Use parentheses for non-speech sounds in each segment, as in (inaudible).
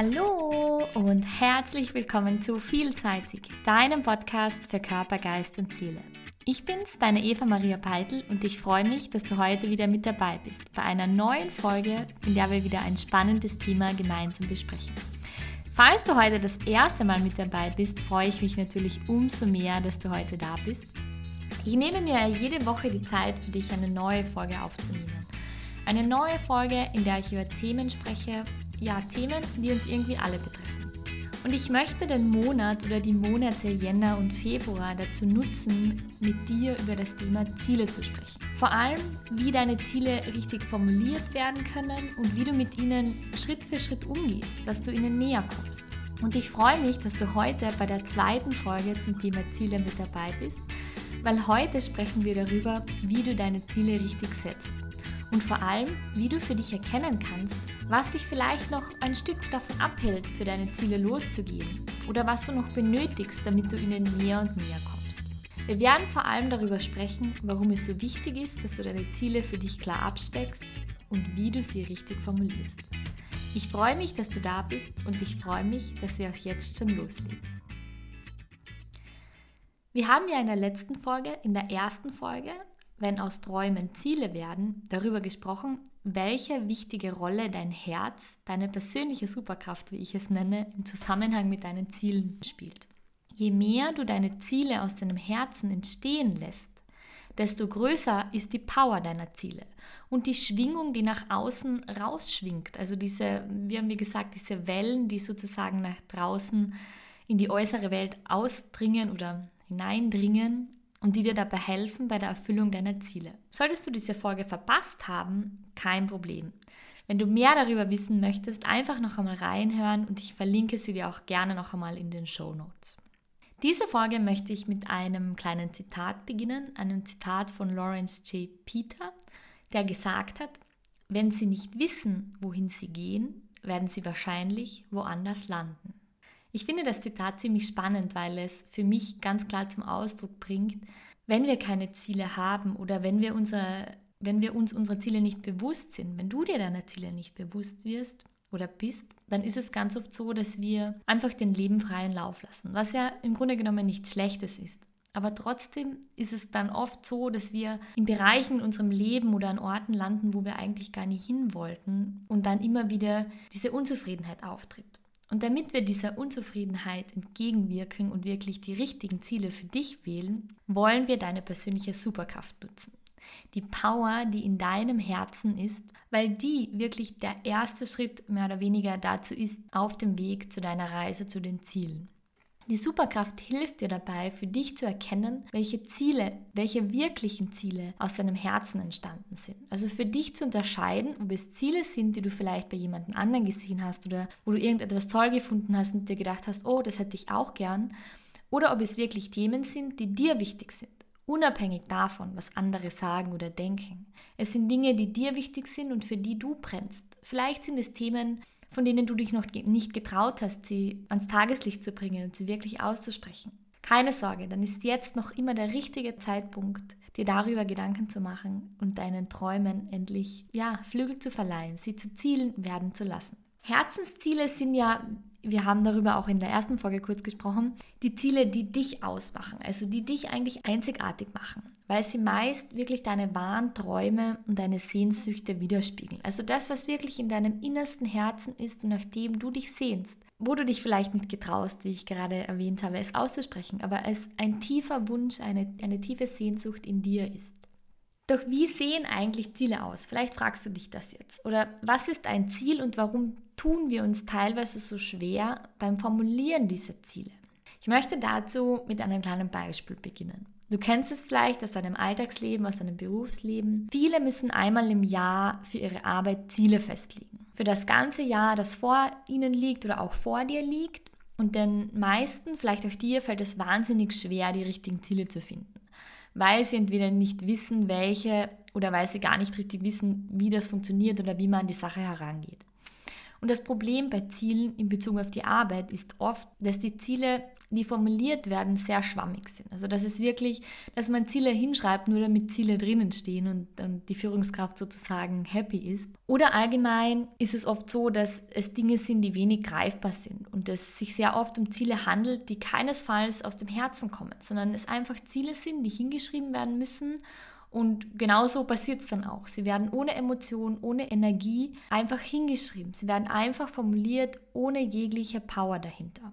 Hallo und herzlich willkommen zu Vielseitig, deinem Podcast für Körper, Geist und Seele. Ich bin's, deine Eva Maria Peitel und ich freue mich, dass du heute wieder mit dabei bist bei einer neuen Folge, in der wir wieder ein spannendes Thema gemeinsam besprechen. Falls du heute das erste Mal mit dabei bist, freue ich mich natürlich umso mehr, dass du heute da bist. Ich nehme mir jede Woche die Zeit für dich, eine neue Folge aufzunehmen. Eine neue Folge, in der ich über Themen spreche, ja, Themen, die uns irgendwie alle betreffen. Und ich möchte den Monat oder die Monate Jänner und Februar dazu nutzen, mit dir über das Thema Ziele zu sprechen. Vor allem, wie deine Ziele richtig formuliert werden können und wie du mit ihnen Schritt für Schritt umgehst, dass du ihnen näher kommst. Und ich freue mich, dass du heute bei der zweiten Folge zum Thema Ziele mit dabei bist, weil heute sprechen wir darüber, wie du deine Ziele richtig setzt und vor allem, wie du für dich erkennen kannst, was dich vielleicht noch ein Stück davon abhält, für deine Ziele loszugehen oder was du noch benötigst, damit du ihnen näher und näher kommst. Wir werden vor allem darüber sprechen, warum es so wichtig ist, dass du deine Ziele für dich klar absteckst und wie du sie richtig formulierst. Ich freue mich, dass du da bist und ich freue mich, dass wir auch jetzt schon loslegen. Wir haben ja in der letzten Folge, in der ersten Folge, wenn aus Träumen Ziele werden, darüber gesprochen, welche wichtige Rolle dein Herz, deine persönliche Superkraft, wie ich es nenne, im Zusammenhang mit deinen Zielen spielt. Je mehr du deine Ziele aus deinem Herzen entstehen lässt, desto größer ist die Power deiner Ziele und die Schwingung, die nach außen rausschwingt. Also diese, wie haben wir gesagt, diese Wellen, die sozusagen nach draußen in die äußere Welt ausdringen oder hineindringen und die dir dabei helfen bei der Erfüllung deiner Ziele. Solltest du diese Folge verpasst haben, kein Problem. Wenn du mehr darüber wissen möchtest, einfach noch einmal reinhören und ich verlinke sie dir auch gerne noch einmal in den Show Notes. Diese Folge möchte ich mit einem kleinen Zitat beginnen, einem Zitat von Lawrence J. Peter, der gesagt hat, wenn Sie nicht wissen, wohin Sie gehen, werden Sie wahrscheinlich woanders landen. Ich finde das Zitat ziemlich spannend, weil es für mich ganz klar zum Ausdruck bringt, wenn wir keine Ziele haben oder wenn wir, unser, wenn wir uns unserer Ziele nicht bewusst sind, wenn du dir deiner Ziele nicht bewusst wirst oder bist, dann ist es ganz oft so, dass wir einfach den Leben freien Lauf lassen, was ja im Grunde genommen nichts Schlechtes ist. Aber trotzdem ist es dann oft so, dass wir in Bereichen in unserem Leben oder an Orten landen, wo wir eigentlich gar nicht hin wollten und dann immer wieder diese Unzufriedenheit auftritt. Und damit wir dieser Unzufriedenheit entgegenwirken und wirklich die richtigen Ziele für dich wählen, wollen wir deine persönliche Superkraft nutzen. Die Power, die in deinem Herzen ist, weil die wirklich der erste Schritt mehr oder weniger dazu ist, auf dem Weg zu deiner Reise zu den Zielen. Die Superkraft hilft dir dabei, für dich zu erkennen, welche Ziele, welche wirklichen Ziele aus deinem Herzen entstanden sind. Also für dich zu unterscheiden, ob es Ziele sind, die du vielleicht bei jemandem anderen gesehen hast oder wo du irgendetwas toll gefunden hast und dir gedacht hast, oh, das hätte ich auch gern, oder ob es wirklich Themen sind, die dir wichtig sind. Unabhängig davon, was andere sagen oder denken. Es sind Dinge, die dir wichtig sind und für die du brennst. Vielleicht sind es Themen, von denen du dich noch nicht getraut hast, sie ans Tageslicht zu bringen und sie wirklich auszusprechen. Keine Sorge, dann ist jetzt noch immer der richtige Zeitpunkt, dir darüber Gedanken zu machen und deinen Träumen endlich ja, Flügel zu verleihen, sie zu Zielen werden zu lassen. Herzensziele sind ja, wir haben darüber auch in der ersten Folge kurz gesprochen, die Ziele, die dich ausmachen, also die dich eigentlich einzigartig machen, weil sie meist wirklich deine wahren Träume und deine Sehnsüchte widerspiegeln. Also das, was wirklich in deinem innersten Herzen ist und nach dem du dich sehnst, wo du dich vielleicht nicht getraust, wie ich gerade erwähnt habe, es auszusprechen, aber es ein tiefer Wunsch, eine, eine tiefe Sehnsucht in dir ist. Doch wie sehen eigentlich Ziele aus? Vielleicht fragst du dich das jetzt. Oder was ist ein Ziel und warum tun wir uns teilweise so schwer beim Formulieren dieser Ziele? Ich möchte dazu mit einem kleinen Beispiel beginnen. Du kennst es vielleicht aus deinem Alltagsleben, aus deinem Berufsleben. Viele müssen einmal im Jahr für ihre Arbeit Ziele festlegen. Für das ganze Jahr, das vor ihnen liegt oder auch vor dir liegt. Und den meisten, vielleicht auch dir, fällt es wahnsinnig schwer, die richtigen Ziele zu finden weil sie entweder nicht wissen, welche oder weil sie gar nicht richtig wissen, wie das funktioniert oder wie man an die Sache herangeht. Und das Problem bei Zielen in Bezug auf die Arbeit ist oft, dass die Ziele die formuliert werden, sehr schwammig sind. Also das ist wirklich, dass man Ziele hinschreibt, nur damit Ziele drinnen stehen und dann die Führungskraft sozusagen happy ist. Oder allgemein ist es oft so, dass es Dinge sind, die wenig greifbar sind und es sich sehr oft um Ziele handelt, die keinesfalls aus dem Herzen kommen, sondern es einfach Ziele sind, die hingeschrieben werden müssen und genauso passiert es dann auch. Sie werden ohne Emotion, ohne Energie einfach hingeschrieben. Sie werden einfach formuliert, ohne jegliche Power dahinter.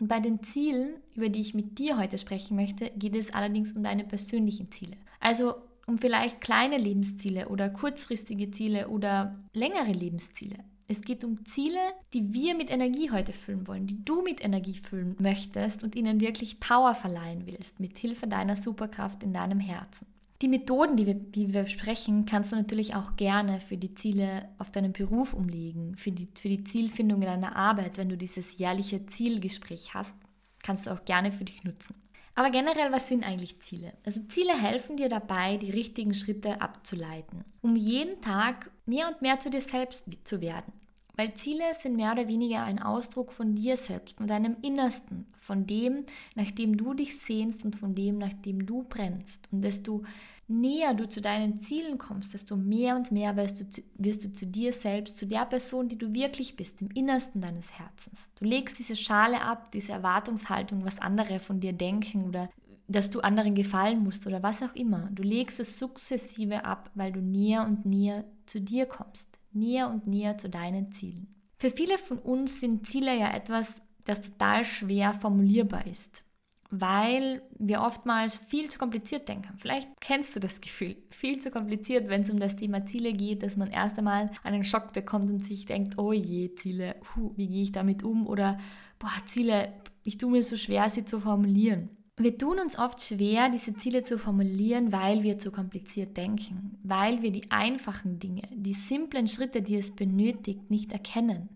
Und bei den Zielen, über die ich mit dir heute sprechen möchte, geht es allerdings um deine persönlichen Ziele. Also um vielleicht kleine Lebensziele oder kurzfristige Ziele oder längere Lebensziele. Es geht um Ziele, die wir mit Energie heute füllen wollen, die du mit Energie füllen möchtest und ihnen wirklich Power verleihen willst, mit Hilfe deiner Superkraft in deinem Herzen. Die Methoden, die wir, die wir besprechen, kannst du natürlich auch gerne für die Ziele auf deinem Beruf umlegen, für die, für die Zielfindung in deiner Arbeit, wenn du dieses jährliche Zielgespräch hast, kannst du auch gerne für dich nutzen. Aber generell, was sind eigentlich Ziele? Also Ziele helfen dir dabei, die richtigen Schritte abzuleiten, um jeden Tag mehr und mehr zu dir selbst zu werden. Weil Ziele sind mehr oder weniger ein Ausdruck von dir selbst, von deinem Innersten, von dem, nach dem du dich sehnst und von dem, nach dem du brennst. Und desto näher du zu deinen Zielen kommst, desto mehr und mehr wirst du, wirst du zu dir selbst, zu der Person, die du wirklich bist, im Innersten deines Herzens. Du legst diese Schale ab, diese Erwartungshaltung, was andere von dir denken oder dass du anderen gefallen musst oder was auch immer. Du legst es sukzessive ab, weil du näher und näher zu dir kommst näher und näher zu deinen Zielen. Für viele von uns sind Ziele ja etwas, das total schwer formulierbar ist, weil wir oftmals viel zu kompliziert denken. Vielleicht kennst du das Gefühl, viel zu kompliziert, wenn es um das Thema Ziele geht, dass man erst einmal einen Schock bekommt und sich denkt, oh je, Ziele, huh, wie gehe ich damit um? Oder, boah, Ziele, ich tue mir so schwer, sie zu formulieren. Wir tun uns oft schwer, diese Ziele zu formulieren, weil wir zu kompliziert denken, weil wir die einfachen Dinge, die simplen Schritte, die es benötigt, nicht erkennen,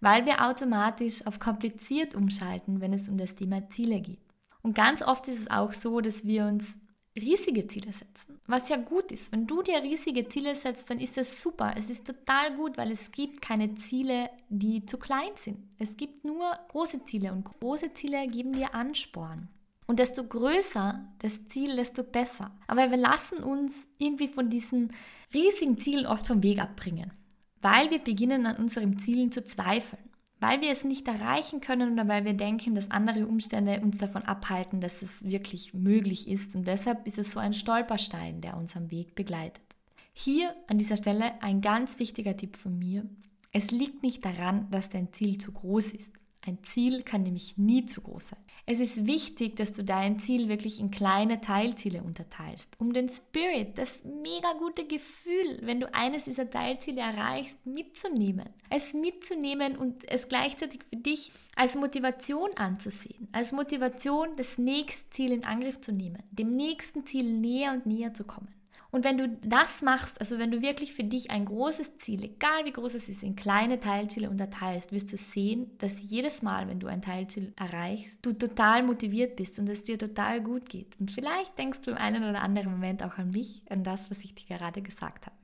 weil wir automatisch auf kompliziert umschalten, wenn es um das Thema Ziele geht. Und ganz oft ist es auch so, dass wir uns riesige Ziele setzen, was ja gut ist. Wenn du dir riesige Ziele setzt, dann ist das super. Es ist total gut, weil es gibt keine Ziele, die zu klein sind. Es gibt nur große Ziele und große Ziele geben dir Ansporn. Und desto größer das Ziel, desto besser. Aber wir lassen uns irgendwie von diesen riesigen Zielen oft vom Weg abbringen, weil wir beginnen an unseren Zielen zu zweifeln, weil wir es nicht erreichen können oder weil wir denken, dass andere Umstände uns davon abhalten, dass es wirklich möglich ist. Und deshalb ist es so ein Stolperstein, der uns am Weg begleitet. Hier an dieser Stelle ein ganz wichtiger Tipp von mir. Es liegt nicht daran, dass dein Ziel zu groß ist. Ein Ziel kann nämlich nie zu groß sein. Es ist wichtig, dass du dein Ziel wirklich in kleine Teilziele unterteilst, um den Spirit, das mega gute Gefühl, wenn du eines dieser Teilziele erreichst, mitzunehmen. Es mitzunehmen und es gleichzeitig für dich als Motivation anzusehen, als Motivation, das nächste Ziel in Angriff zu nehmen, dem nächsten Ziel näher und näher zu kommen. Und wenn du das machst, also wenn du wirklich für dich ein großes Ziel, egal wie groß es ist, in kleine Teilziele unterteilst, wirst du sehen, dass jedes Mal, wenn du ein Teilziel erreichst, du total motiviert bist und es dir total gut geht. Und vielleicht denkst du im einen oder anderen Moment auch an mich, an das, was ich dir gerade gesagt habe.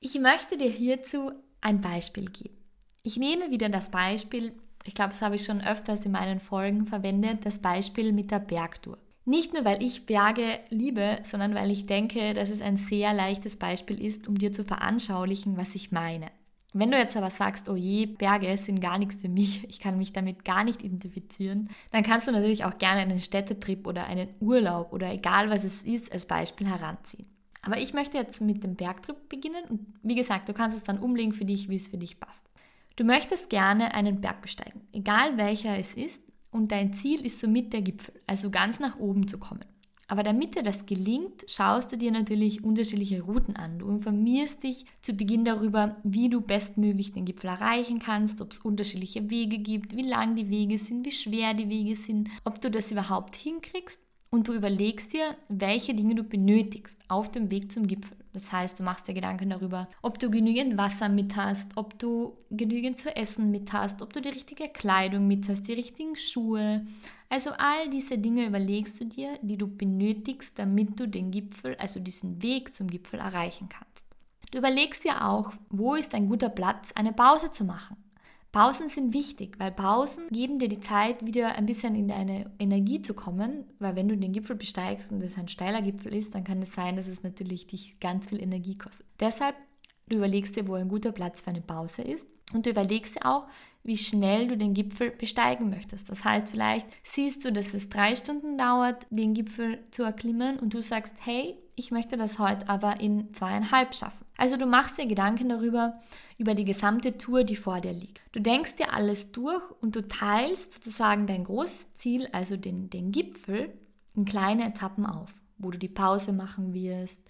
Ich möchte dir hierzu ein Beispiel geben. Ich nehme wieder das Beispiel, ich glaube, das habe ich schon öfters in meinen Folgen verwendet, das Beispiel mit der Bergtour. Nicht nur, weil ich Berge liebe, sondern weil ich denke, dass es ein sehr leichtes Beispiel ist, um dir zu veranschaulichen, was ich meine. Wenn du jetzt aber sagst, oh je, Berge sind gar nichts für mich, (laughs) ich kann mich damit gar nicht identifizieren, dann kannst du natürlich auch gerne einen Städtetrip oder einen Urlaub oder egal was es ist, als Beispiel heranziehen. Aber ich möchte jetzt mit dem Bergtrip beginnen und wie gesagt, du kannst es dann umlegen für dich, wie es für dich passt. Du möchtest gerne einen Berg besteigen, egal welcher es ist, und dein Ziel ist somit der Gipfel, also ganz nach oben zu kommen. Aber damit dir das gelingt, schaust du dir natürlich unterschiedliche Routen an. Du informierst dich zu Beginn darüber, wie du bestmöglich den Gipfel erreichen kannst, ob es unterschiedliche Wege gibt, wie lang die Wege sind, wie schwer die Wege sind, ob du das überhaupt hinkriegst und du überlegst dir, welche Dinge du benötigst auf dem Weg zum Gipfel. Das heißt, du machst dir Gedanken darüber, ob du genügend Wasser mit hast, ob du genügend zu essen mit hast, ob du die richtige Kleidung mit hast, die richtigen Schuhe. Also all diese Dinge überlegst du dir, die du benötigst, damit du den Gipfel, also diesen Weg zum Gipfel erreichen kannst. Du überlegst dir auch, wo ist ein guter Platz, eine Pause zu machen. Pausen sind wichtig, weil Pausen geben dir die Zeit, wieder ein bisschen in deine Energie zu kommen, weil wenn du den Gipfel besteigst und es ein steiler Gipfel ist, dann kann es sein, dass es natürlich dich ganz viel Energie kostet. Deshalb, du überlegst dir, wo ein guter Platz für eine Pause ist und du überlegst dir auch, wie schnell du den Gipfel besteigen möchtest. Das heißt, vielleicht siehst du, dass es drei Stunden dauert, den Gipfel zu erklimmen und du sagst, hey, ich möchte das heute aber in zweieinhalb schaffen. Also du machst dir Gedanken darüber, über die gesamte Tour, die vor dir liegt. Du denkst dir alles durch und du teilst sozusagen dein großes Ziel, also den, den Gipfel, in kleine Etappen auf, wo du die Pause machen wirst,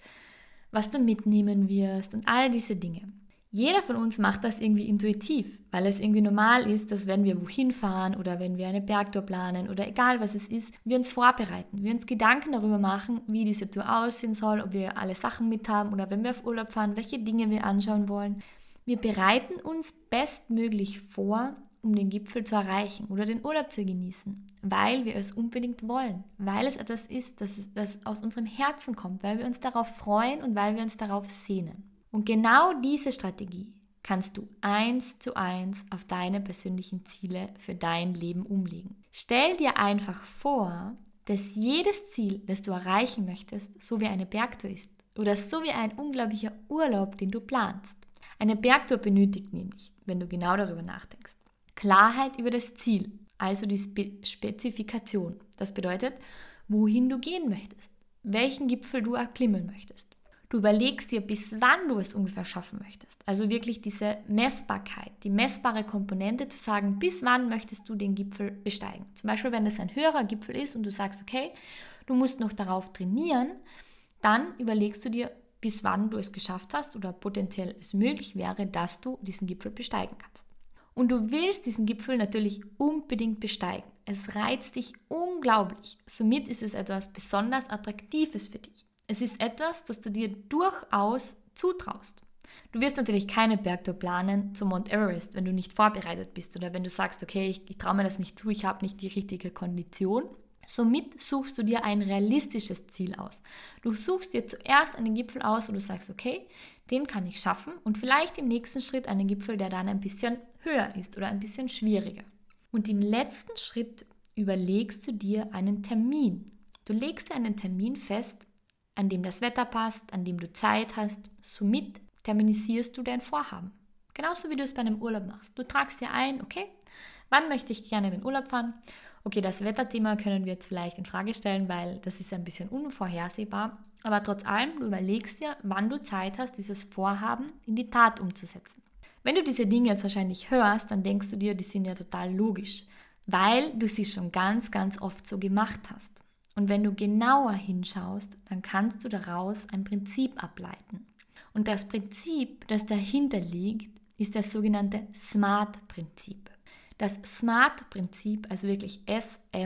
was du mitnehmen wirst und all diese Dinge. Jeder von uns macht das irgendwie intuitiv, weil es irgendwie normal ist, dass wenn wir wohin fahren oder wenn wir eine Bergtour planen oder egal was es ist, wir uns vorbereiten, wir uns Gedanken darüber machen, wie diese Tour aussehen soll, ob wir alle Sachen mit haben oder wenn wir auf Urlaub fahren, welche Dinge wir anschauen wollen. Wir bereiten uns bestmöglich vor, um den Gipfel zu erreichen oder den Urlaub zu genießen, weil wir es unbedingt wollen, weil es etwas ist, das, das aus unserem Herzen kommt, weil wir uns darauf freuen und weil wir uns darauf sehnen. Und genau diese Strategie kannst du eins zu eins auf deine persönlichen Ziele für dein Leben umlegen. Stell dir einfach vor, dass jedes Ziel, das du erreichen möchtest, so wie eine Bergtour ist oder so wie ein unglaublicher Urlaub, den du planst. Eine Bergtour benötigt nämlich, wenn du genau darüber nachdenkst, Klarheit über das Ziel, also die Spe Spezifikation. Das bedeutet, wohin du gehen möchtest, welchen Gipfel du erklimmen möchtest. Du überlegst dir, bis wann du es ungefähr schaffen möchtest. Also wirklich diese Messbarkeit, die messbare Komponente zu sagen, bis wann möchtest du den Gipfel besteigen. Zum Beispiel, wenn es ein höherer Gipfel ist und du sagst, okay, du musst noch darauf trainieren, dann überlegst du dir, bis wann du es geschafft hast oder potenziell es möglich wäre, dass du diesen Gipfel besteigen kannst. Und du willst diesen Gipfel natürlich unbedingt besteigen. Es reizt dich unglaublich. Somit ist es etwas besonders Attraktives für dich. Es ist etwas, das du dir durchaus zutraust. Du wirst natürlich keine Bergtour planen zum Mount Everest, wenn du nicht vorbereitet bist oder wenn du sagst, okay, ich, ich traue mir das nicht zu, ich habe nicht die richtige Kondition. Somit suchst du dir ein realistisches Ziel aus. Du suchst dir zuerst einen Gipfel aus, wo du sagst, okay, den kann ich schaffen und vielleicht im nächsten Schritt einen Gipfel, der dann ein bisschen höher ist oder ein bisschen schwieriger. Und im letzten Schritt überlegst du dir einen Termin. Du legst dir einen Termin fest, an dem das Wetter passt, an dem du Zeit hast. Somit terminisierst du dein Vorhaben. Genauso wie du es bei einem Urlaub machst. Du tragst dir ein, okay, wann möchte ich gerne in den Urlaub fahren? Okay, das Wetterthema können wir jetzt vielleicht in Frage stellen, weil das ist ein bisschen unvorhersehbar. Aber trotz allem, du überlegst dir, wann du Zeit hast, dieses Vorhaben in die Tat umzusetzen. Wenn du diese Dinge jetzt wahrscheinlich hörst, dann denkst du dir, die sind ja total logisch, weil du sie schon ganz, ganz oft so gemacht hast. Und wenn du genauer hinschaust, dann kannst du daraus ein Prinzip ableiten. Und das Prinzip, das dahinter liegt, ist das sogenannte SMART-Prinzip. Das SMART-Prinzip, also wirklich S-M-A-R-T,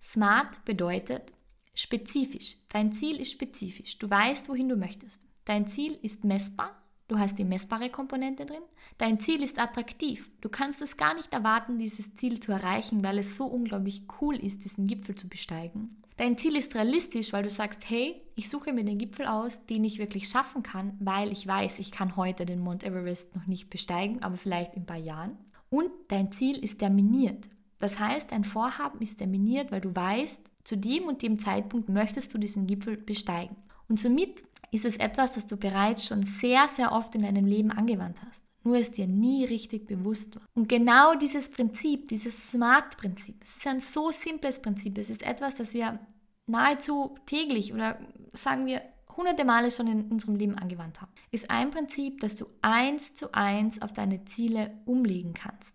SMART bedeutet spezifisch. Dein Ziel ist spezifisch. Du weißt, wohin du möchtest. Dein Ziel ist messbar Du hast die messbare Komponente drin. Dein Ziel ist attraktiv. Du kannst es gar nicht erwarten, dieses Ziel zu erreichen, weil es so unglaublich cool ist, diesen Gipfel zu besteigen. Dein Ziel ist realistisch, weil du sagst, hey, ich suche mir den Gipfel aus, den ich wirklich schaffen kann, weil ich weiß, ich kann heute den Mount Everest noch nicht besteigen, aber vielleicht in ein paar Jahren. Und dein Ziel ist terminiert. Das heißt, dein Vorhaben ist terminiert, weil du weißt, zu dem und dem Zeitpunkt möchtest du diesen Gipfel besteigen. Und somit ist es etwas, das du bereits schon sehr, sehr oft in deinem Leben angewandt hast, nur es dir nie richtig bewusst war. Und genau dieses Prinzip, dieses Smart-Prinzip, es ist ein so simples Prinzip, es ist etwas, das wir nahezu täglich oder sagen wir hunderte Male schon in unserem Leben angewandt haben, ist ein Prinzip, das du eins zu eins auf deine Ziele umlegen kannst.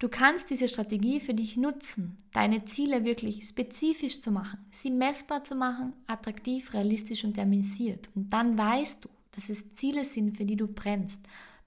Du kannst diese Strategie für dich nutzen, deine Ziele wirklich spezifisch zu machen, sie messbar zu machen, attraktiv, realistisch und terminisiert. Und dann weißt du, dass es Ziele sind, für die du brennst.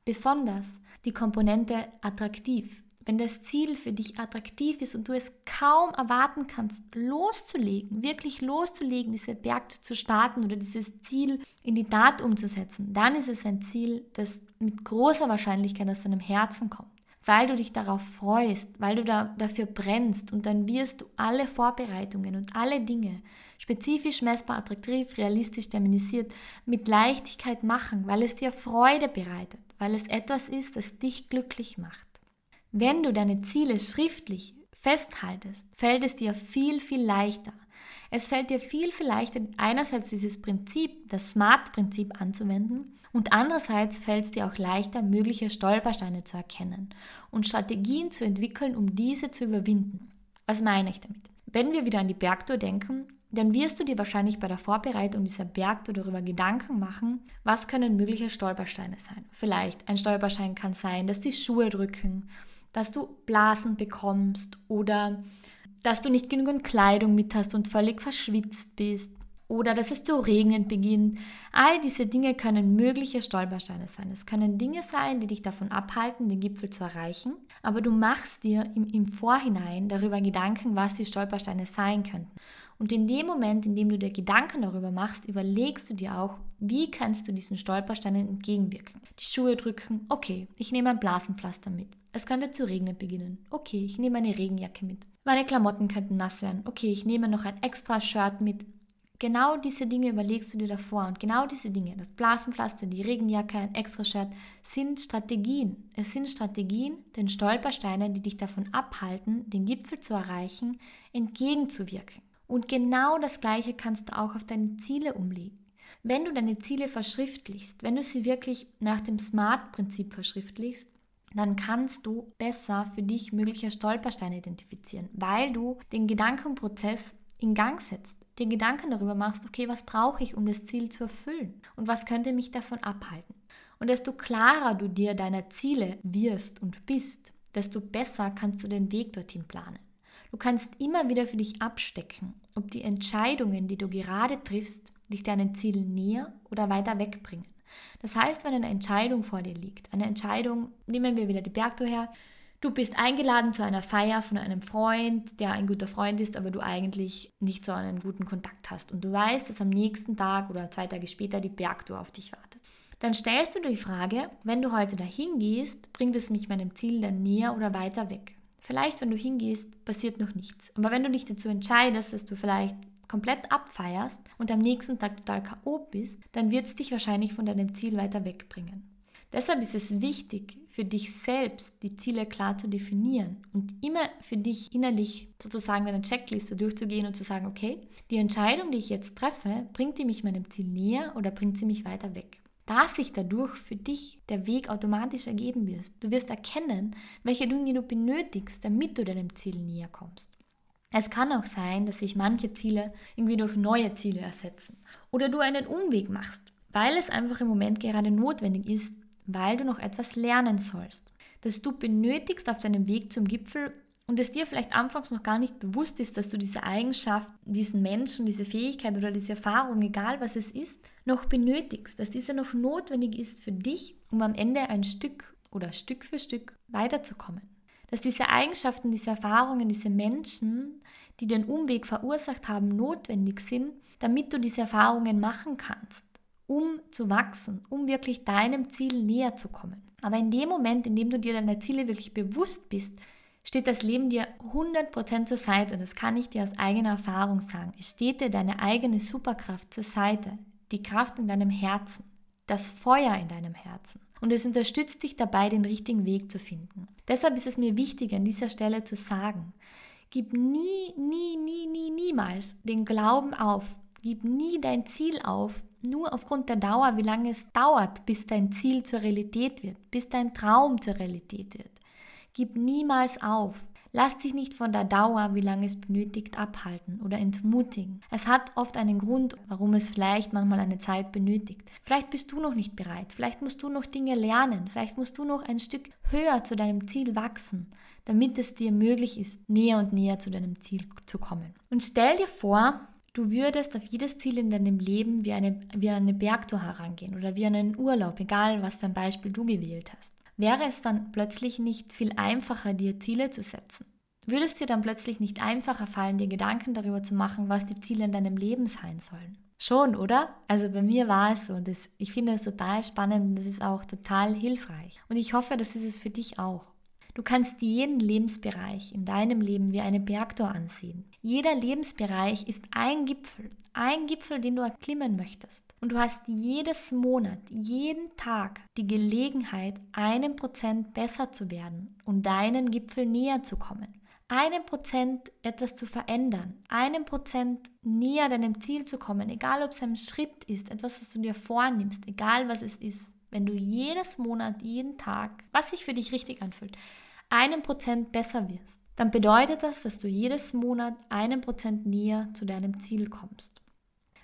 Besonders die Komponente attraktiv. Wenn das Ziel für dich attraktiv ist und du es kaum erwarten kannst, loszulegen, wirklich loszulegen, diese Berg zu starten oder dieses Ziel in die Tat umzusetzen, dann ist es ein Ziel, das mit großer Wahrscheinlichkeit aus deinem Herzen kommt weil du dich darauf freust, weil du da, dafür brennst und dann wirst du alle Vorbereitungen und alle Dinge spezifisch, messbar, attraktiv, realistisch, terminisiert mit Leichtigkeit machen, weil es dir Freude bereitet, weil es etwas ist, das dich glücklich macht. Wenn du deine Ziele schriftlich festhaltest, fällt es dir viel, viel leichter. Es fällt dir viel, viel leichter, einerseits dieses Prinzip, das SMART-Prinzip anzuwenden und andererseits fällt es dir auch leichter, mögliche Stolpersteine zu erkennen und Strategien zu entwickeln, um diese zu überwinden. Was meine ich damit? Wenn wir wieder an die Bergtour denken, dann wirst du dir wahrscheinlich bei der Vorbereitung dieser Bergtour darüber Gedanken machen, was können mögliche Stolpersteine sein. Vielleicht ein Stolperstein kann sein, dass die Schuhe drücken, dass du Blasen bekommst oder dass du nicht genügend Kleidung mit hast und völlig verschwitzt bist oder dass es zu regnen beginnt. All diese Dinge können mögliche Stolpersteine sein. Es können Dinge sein, die dich davon abhalten, den Gipfel zu erreichen, aber du machst dir im, im Vorhinein darüber Gedanken, was die Stolpersteine sein könnten. Und in dem Moment, in dem du dir Gedanken darüber machst, überlegst du dir auch, wie kannst du diesen Stolpersteinen entgegenwirken. Die Schuhe drücken, okay, ich nehme ein Blasenpflaster mit. Es könnte zu regnen beginnen. Okay, ich nehme eine Regenjacke mit. Meine Klamotten könnten nass werden. Okay, ich nehme noch ein extra Shirt mit. Genau diese Dinge überlegst du dir davor und genau diese Dinge, das Blasenpflaster, die Regenjacke, ein extra Shirt, sind Strategien. Es sind Strategien, den Stolpersteinen, die dich davon abhalten, den Gipfel zu erreichen, entgegenzuwirken. Und genau das Gleiche kannst du auch auf deine Ziele umlegen. Wenn du deine Ziele verschriftlichst, wenn du sie wirklich nach dem SMART-Prinzip verschriftlichst, dann kannst du besser für dich mögliche Stolpersteine identifizieren, weil du den Gedankenprozess in Gang setzt. Den Gedanken darüber machst, okay, was brauche ich, um das Ziel zu erfüllen und was könnte mich davon abhalten. Und desto klarer du dir deiner Ziele wirst und bist, desto besser kannst du den Weg dorthin planen. Du kannst immer wieder für dich abstecken, ob die Entscheidungen, die du gerade triffst, dich deinem Ziel näher oder weiter wegbringen. Das heißt, wenn eine Entscheidung vor dir liegt, eine Entscheidung, nehmen wir wieder die Bergtour her, du bist eingeladen zu einer Feier von einem Freund, der ein guter Freund ist, aber du eigentlich nicht so einen guten Kontakt hast und du weißt, dass am nächsten Tag oder zwei Tage später die Bergtour auf dich wartet. Dann stellst du dir die Frage, wenn du heute dahin gehst, bringt es mich meinem Ziel dann näher oder weiter weg? Vielleicht, wenn du hingehst, passiert noch nichts. Aber wenn du dich dazu entscheidest, dass du vielleicht komplett abfeierst und am nächsten Tag total K.O. bist, dann wird es dich wahrscheinlich von deinem Ziel weiter wegbringen. Deshalb ist es wichtig, für dich selbst die Ziele klar zu definieren und immer für dich innerlich sozusagen deine Checkliste durchzugehen und zu sagen, okay, die Entscheidung, die ich jetzt treffe, bringt die mich meinem Ziel näher oder bringt sie mich weiter weg? dass sich dadurch für dich der Weg automatisch ergeben wird. Du wirst erkennen, welche Dinge du benötigst, damit du deinem Ziel näher kommst. Es kann auch sein, dass sich manche Ziele irgendwie durch neue Ziele ersetzen oder du einen Umweg machst, weil es einfach im Moment gerade notwendig ist, weil du noch etwas lernen sollst, das du benötigst auf deinem Weg zum Gipfel und es dir vielleicht anfangs noch gar nicht bewusst ist, dass du diese Eigenschaft, diesen Menschen, diese Fähigkeit oder diese Erfahrung, egal was es ist, noch benötigst, dass diese noch notwendig ist für dich, um am Ende ein Stück oder Stück für Stück weiterzukommen. Dass diese Eigenschaften, diese Erfahrungen, diese Menschen, die den Umweg verursacht haben, notwendig sind, damit du diese Erfahrungen machen kannst, um zu wachsen, um wirklich deinem Ziel näher zu kommen. Aber in dem Moment, in dem du dir deiner Ziele wirklich bewusst bist, steht das Leben dir 100% zur Seite. Das kann ich dir aus eigener Erfahrung sagen. Es steht dir deine eigene Superkraft zur Seite die Kraft in deinem Herzen, das Feuer in deinem Herzen. Und es unterstützt dich dabei, den richtigen Weg zu finden. Deshalb ist es mir wichtig, an dieser Stelle zu sagen, gib nie, nie, nie, nie, niemals den Glauben auf. Gib nie dein Ziel auf, nur aufgrund der Dauer, wie lange es dauert, bis dein Ziel zur Realität wird, bis dein Traum zur Realität wird. Gib niemals auf. Lass dich nicht von der Dauer, wie lange es benötigt, abhalten oder entmutigen. Es hat oft einen Grund, warum es vielleicht manchmal eine Zeit benötigt. Vielleicht bist du noch nicht bereit, vielleicht musst du noch Dinge lernen, vielleicht musst du noch ein Stück höher zu deinem Ziel wachsen, damit es dir möglich ist, näher und näher zu deinem Ziel zu kommen. Und stell dir vor, Du würdest auf jedes Ziel in deinem Leben wie eine, wie eine Bergtour herangehen oder wie einen Urlaub, egal was für ein Beispiel du gewählt hast wäre es dann plötzlich nicht viel einfacher, dir Ziele zu setzen? Würde es dir dann plötzlich nicht einfacher fallen, dir Gedanken darüber zu machen, was die Ziele in deinem Leben sein sollen? Schon, oder? Also bei mir war es so und das, ich finde es total spannend und das ist auch total hilfreich. Und ich hoffe, das ist es für dich auch. Du kannst jeden Lebensbereich in deinem Leben wie eine Bergtor ansehen. Jeder Lebensbereich ist ein Gipfel, ein Gipfel, den du erklimmen möchtest. Und du hast jedes Monat, jeden Tag die Gelegenheit, einen Prozent besser zu werden und deinen Gipfel näher zu kommen. Einen Prozent etwas zu verändern, einen Prozent näher deinem Ziel zu kommen, egal ob es ein Schritt ist, etwas, was du dir vornimmst, egal was es ist. Wenn du jedes Monat, jeden Tag, was sich für dich richtig anfühlt, einen Prozent besser wirst, dann bedeutet das, dass du jedes Monat einen Prozent näher zu deinem Ziel kommst.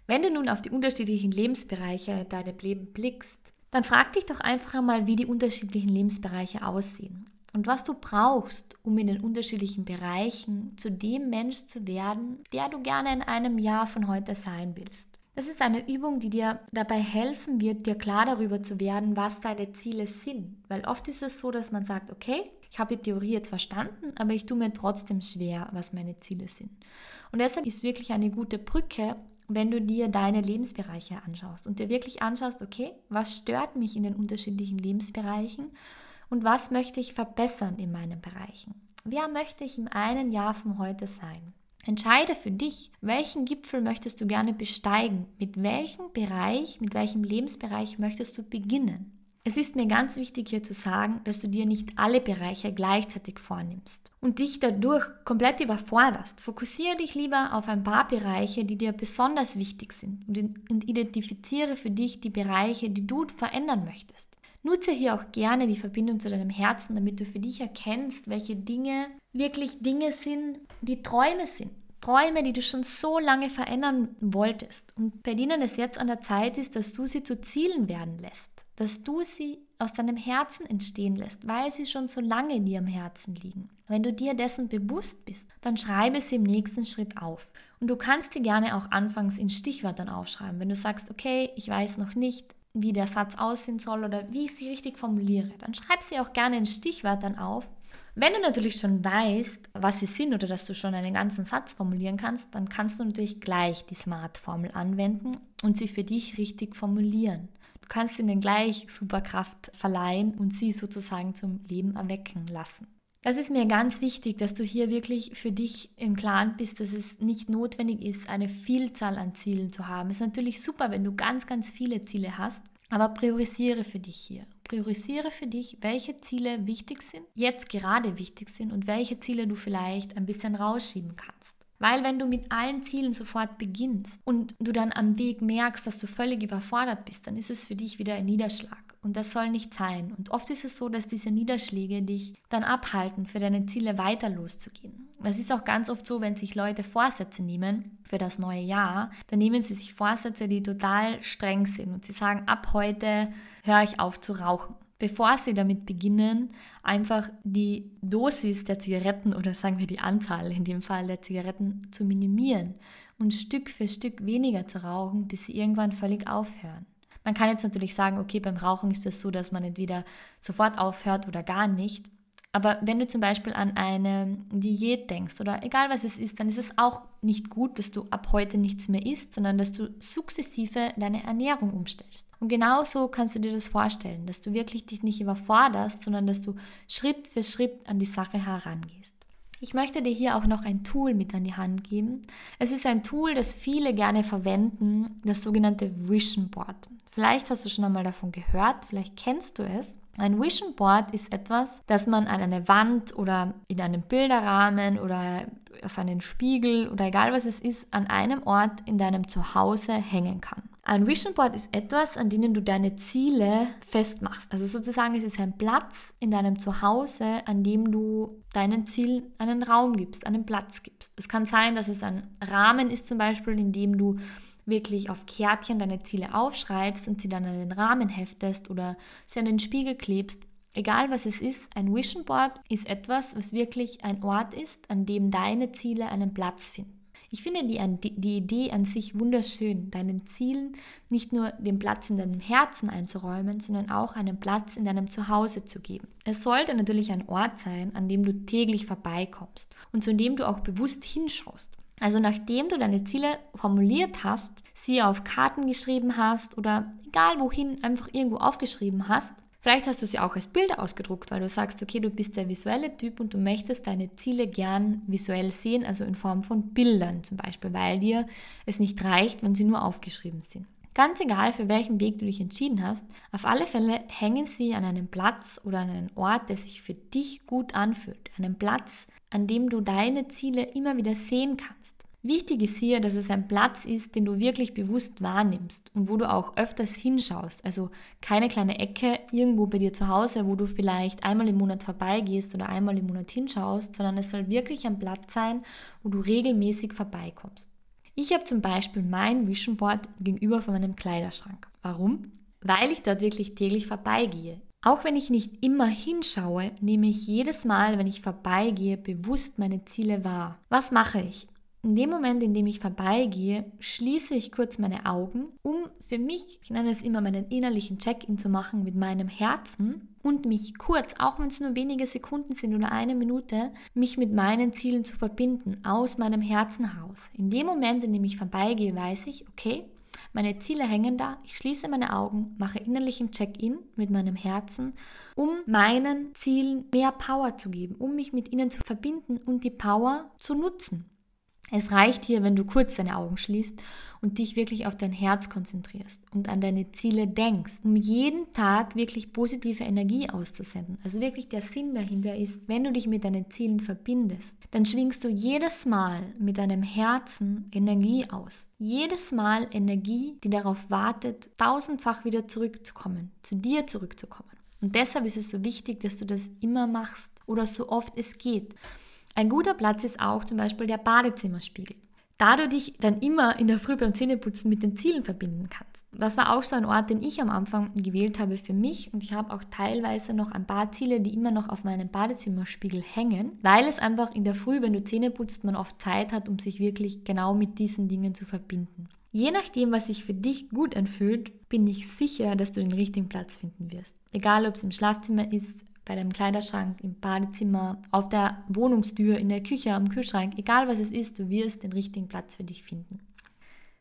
Wenn du nun auf die unterschiedlichen Lebensbereiche deines Lebens blickst, dann frag dich doch einfach einmal, wie die unterschiedlichen Lebensbereiche aussehen und was du brauchst, um in den unterschiedlichen Bereichen zu dem Mensch zu werden, der du gerne in einem Jahr von heute sein willst. Das ist eine Übung, die dir dabei helfen wird, dir klar darüber zu werden, was deine Ziele sind. Weil oft ist es so, dass man sagt, okay, ich habe die Theorie jetzt verstanden, aber ich tue mir trotzdem schwer, was meine Ziele sind. Und deshalb ist wirklich eine gute Brücke, wenn du dir deine Lebensbereiche anschaust und dir wirklich anschaust, okay, was stört mich in den unterschiedlichen Lebensbereichen und was möchte ich verbessern in meinen Bereichen? Wer möchte ich im einen Jahr von heute sein? Entscheide für dich, welchen Gipfel möchtest du gerne besteigen? Mit welchem Bereich, mit welchem Lebensbereich möchtest du beginnen? Es ist mir ganz wichtig hier zu sagen, dass du dir nicht alle Bereiche gleichzeitig vornimmst und dich dadurch komplett überforderst. Fokussiere dich lieber auf ein paar Bereiche, die dir besonders wichtig sind und identifiziere für dich die Bereiche, die du verändern möchtest. Nutze hier auch gerne die Verbindung zu deinem Herzen, damit du für dich erkennst, welche Dinge wirklich Dinge sind, die Träume sind. Träume, die du schon so lange verändern wolltest und bei denen es jetzt an der Zeit ist, dass du sie zu Zielen werden lässt dass du sie aus deinem Herzen entstehen lässt, weil sie schon so lange in ihrem Herzen liegen. Wenn du dir dessen bewusst bist, dann schreibe sie im nächsten Schritt auf. Und du kannst die gerne auch anfangs in Stichwörtern aufschreiben. Wenn du sagst, okay, ich weiß noch nicht, wie der Satz aussehen soll oder wie ich sie richtig formuliere, dann schreib sie auch gerne in Stichwörtern auf. Wenn du natürlich schon weißt, was sie sind oder dass du schon einen ganzen Satz formulieren kannst, dann kannst du natürlich gleich die Smart-Formel anwenden und sie für dich richtig formulieren. Du kannst ihnen gleich Superkraft verleihen und sie sozusagen zum Leben erwecken lassen. Das ist mir ganz wichtig, dass du hier wirklich für dich im Klaren bist, dass es nicht notwendig ist, eine Vielzahl an Zielen zu haben. Es ist natürlich super, wenn du ganz, ganz viele Ziele hast, aber priorisiere für dich hier. Priorisiere für dich, welche Ziele wichtig sind, jetzt gerade wichtig sind und welche Ziele du vielleicht ein bisschen rausschieben kannst. Weil wenn du mit allen Zielen sofort beginnst und du dann am Weg merkst, dass du völlig überfordert bist, dann ist es für dich wieder ein Niederschlag. Und das soll nicht sein. Und oft ist es so, dass diese Niederschläge dich dann abhalten, für deine Ziele weiter loszugehen. Das ist auch ganz oft so, wenn sich Leute Vorsätze nehmen für das neue Jahr, dann nehmen sie sich Vorsätze, die total streng sind und sie sagen, ab heute höre ich auf zu rauchen bevor sie damit beginnen, einfach die Dosis der Zigaretten oder sagen wir die Anzahl in dem Fall der Zigaretten zu minimieren und Stück für Stück weniger zu rauchen, bis sie irgendwann völlig aufhören. Man kann jetzt natürlich sagen, okay, beim Rauchen ist es das so, dass man entweder sofort aufhört oder gar nicht. Aber wenn du zum Beispiel an eine Diät denkst oder egal was es ist, dann ist es auch nicht gut, dass du ab heute nichts mehr isst, sondern dass du sukzessive deine Ernährung umstellst. Und genauso kannst du dir das vorstellen, dass du wirklich dich nicht überforderst, sondern dass du Schritt für Schritt an die Sache herangehst. Ich möchte dir hier auch noch ein Tool mit an die Hand geben. Es ist ein Tool, das viele gerne verwenden, das sogenannte Vision Board. Vielleicht hast du schon einmal davon gehört, vielleicht kennst du es. Ein Vision Board ist etwas, das man an eine Wand oder in einem Bilderrahmen oder auf einen Spiegel oder egal was es ist, an einem Ort in deinem Zuhause hängen kann. Ein Vision Board ist etwas, an dem du deine Ziele festmachst. Also sozusagen es ist ein Platz in deinem Zuhause, an dem du deinen Zielen einen Raum gibst, einen Platz gibst. Es kann sein, dass es ein Rahmen ist zum Beispiel, in dem du wirklich auf Kärtchen deine Ziele aufschreibst und sie dann an den Rahmen heftest oder sie an den Spiegel klebst. Egal was es ist, ein Vision Board ist etwas, was wirklich ein Ort ist, an dem deine Ziele einen Platz finden. Ich finde die, die Idee an sich wunderschön, deinen Zielen nicht nur den Platz in deinem Herzen einzuräumen, sondern auch einen Platz in deinem Zuhause zu geben. Es sollte natürlich ein Ort sein, an dem du täglich vorbeikommst und zu dem du auch bewusst hinschaust. Also nachdem du deine Ziele formuliert hast, sie auf Karten geschrieben hast oder egal wohin einfach irgendwo aufgeschrieben hast, Vielleicht hast du sie auch als Bilder ausgedruckt, weil du sagst, okay, du bist der visuelle Typ und du möchtest deine Ziele gern visuell sehen, also in Form von Bildern zum Beispiel, weil dir es nicht reicht, wenn sie nur aufgeschrieben sind. Ganz egal, für welchen Weg du dich entschieden hast, auf alle Fälle hängen sie an einem Platz oder an einem Ort, der sich für dich gut anfühlt. Einem Platz, an dem du deine Ziele immer wieder sehen kannst. Wichtig ist hier, dass es ein Platz ist, den du wirklich bewusst wahrnimmst und wo du auch öfters hinschaust. Also keine kleine Ecke irgendwo bei dir zu Hause, wo du vielleicht einmal im Monat vorbeigehst oder einmal im Monat hinschaust, sondern es soll wirklich ein Platz sein, wo du regelmäßig vorbeikommst. Ich habe zum Beispiel mein Vision Board gegenüber von meinem Kleiderschrank. Warum? Weil ich dort wirklich täglich vorbeigehe. Auch wenn ich nicht immer hinschaue, nehme ich jedes Mal, wenn ich vorbeigehe, bewusst meine Ziele wahr. Was mache ich? In dem Moment, in dem ich vorbeigehe, schließe ich kurz meine Augen, um für mich, ich nenne es immer meinen innerlichen Check-in zu machen mit meinem Herzen und mich kurz, auch wenn es nur wenige Sekunden sind oder eine Minute, mich mit meinen Zielen zu verbinden, aus meinem Herzen heraus. In dem Moment, in dem ich vorbeigehe, weiß ich, okay, meine Ziele hängen da, ich schließe meine Augen, mache innerlichen Check-in mit meinem Herzen, um meinen Zielen mehr Power zu geben, um mich mit ihnen zu verbinden und die Power zu nutzen. Es reicht hier, wenn du kurz deine Augen schließt und dich wirklich auf dein Herz konzentrierst und an deine Ziele denkst, um jeden Tag wirklich positive Energie auszusenden. Also wirklich der Sinn dahinter ist, wenn du dich mit deinen Zielen verbindest, dann schwingst du jedes Mal mit deinem Herzen Energie aus. Jedes Mal Energie, die darauf wartet, tausendfach wieder zurückzukommen, zu dir zurückzukommen. Und deshalb ist es so wichtig, dass du das immer machst oder so oft es geht. Ein guter Platz ist auch zum Beispiel der Badezimmerspiegel. Da du dich dann immer in der Früh beim Zähneputzen mit den Zielen verbinden kannst. Das war auch so ein Ort, den ich am Anfang gewählt habe für mich und ich habe auch teilweise noch ein paar Ziele, die immer noch auf meinem Badezimmerspiegel hängen, weil es einfach in der Früh, wenn du Zähne putzt, man oft Zeit hat, um sich wirklich genau mit diesen Dingen zu verbinden. Je nachdem, was sich für dich gut anfühlt, bin ich sicher, dass du den richtigen Platz finden wirst. Egal, ob es im Schlafzimmer ist, bei deinem Kleiderschrank, im Badezimmer, auf der Wohnungstür, in der Küche, am Kühlschrank, egal was es ist, du wirst den richtigen Platz für dich finden.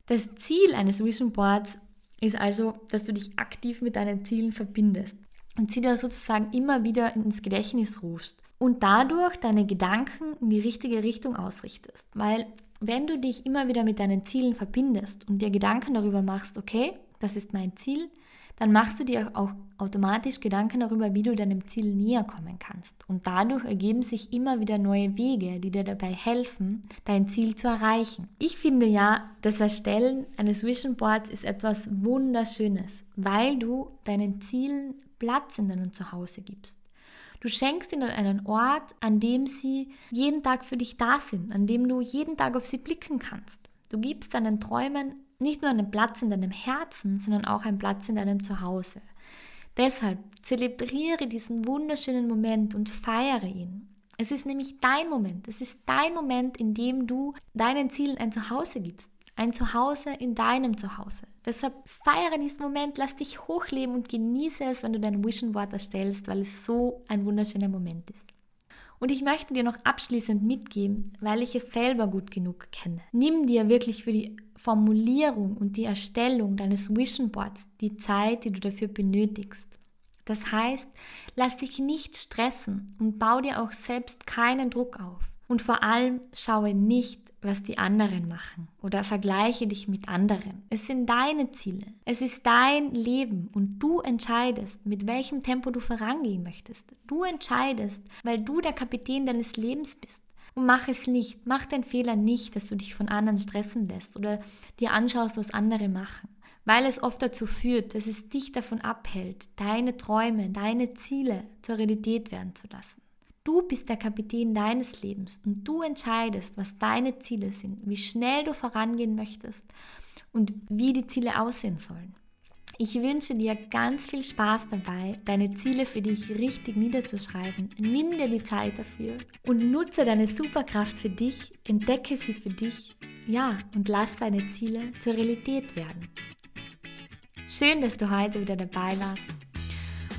Das Ziel eines Vision Boards ist also, dass du dich aktiv mit deinen Zielen verbindest und sie dir sozusagen immer wieder ins Gedächtnis rufst und dadurch deine Gedanken in die richtige Richtung ausrichtest. Weil wenn du dich immer wieder mit deinen Zielen verbindest und dir Gedanken darüber machst, okay, das ist mein Ziel, dann machst du dir auch automatisch Gedanken darüber, wie du deinem Ziel näher kommen kannst. Und dadurch ergeben sich immer wieder neue Wege, die dir dabei helfen, dein Ziel zu erreichen. Ich finde ja, das Erstellen eines Vision Boards ist etwas Wunderschönes, weil du deinen Zielen Platz in deinem Zuhause gibst. Du schenkst ihnen einen Ort, an dem sie jeden Tag für dich da sind, an dem du jeden Tag auf sie blicken kannst. Du gibst deinen Träumen nicht nur einen Platz in deinem Herzen, sondern auch einen Platz in deinem Zuhause. Deshalb zelebriere diesen wunderschönen Moment und feiere ihn. Es ist nämlich dein Moment. Es ist dein Moment, in dem du deinen Zielen ein Zuhause gibst. Ein Zuhause in deinem Zuhause. Deshalb feiere diesen Moment, lass dich hochleben und genieße es, wenn du dein Vision Board erstellst, weil es so ein wunderschöner Moment ist. Und ich möchte dir noch abschließend mitgeben, weil ich es selber gut genug kenne. Nimm dir wirklich für die Formulierung und die Erstellung deines Vision Boards die Zeit, die du dafür benötigst. Das heißt, lass dich nicht stressen und bau dir auch selbst keinen Druck auf. Und vor allem schaue nicht, was die anderen machen oder vergleiche dich mit anderen. Es sind deine Ziele. Es ist dein Leben und du entscheidest, mit welchem Tempo du vorangehen möchtest. Du entscheidest, weil du der Kapitän deines Lebens bist. Und mach es nicht. Mach den Fehler nicht, dass du dich von anderen stressen lässt oder dir anschaust, was andere machen. Weil es oft dazu führt, dass es dich davon abhält, deine Träume, deine Ziele zur Realität werden zu lassen. Du bist der Kapitän deines Lebens und du entscheidest, was deine Ziele sind, wie schnell du vorangehen möchtest und wie die Ziele aussehen sollen. Ich wünsche dir ganz viel Spaß dabei, deine Ziele für dich richtig niederzuschreiben. Nimm dir die Zeit dafür und nutze deine Superkraft für dich, entdecke sie für dich, ja, und lass deine Ziele zur Realität werden. Schön, dass du heute wieder dabei warst.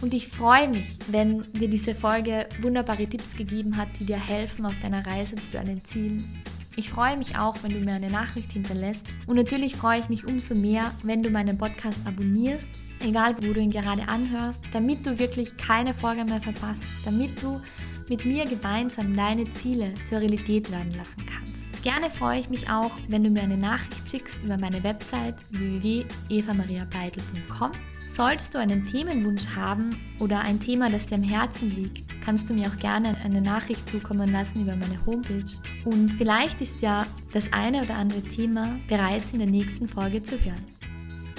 Und ich freue mich, wenn dir diese Folge wunderbare Tipps gegeben hat, die dir helfen auf deiner Reise zu deinen Zielen. Ich freue mich auch, wenn du mir eine Nachricht hinterlässt. Und natürlich freue ich mich umso mehr, wenn du meinen Podcast abonnierst, egal wo du ihn gerade anhörst, damit du wirklich keine Folge mehr verpasst, damit du mit mir gemeinsam deine Ziele zur Realität werden lassen kannst. Gerne freue ich mich auch, wenn du mir eine Nachricht schickst über meine Website www.evamariabeitel.com. Solltest du einen Themenwunsch haben oder ein Thema, das dir am Herzen liegt, kannst du mir auch gerne eine Nachricht zukommen lassen über meine Homepage. Und vielleicht ist ja das eine oder andere Thema bereits in der nächsten Folge zu hören.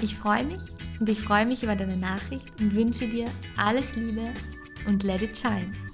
Ich freue mich und ich freue mich über deine Nachricht und wünsche dir alles Liebe und let it shine.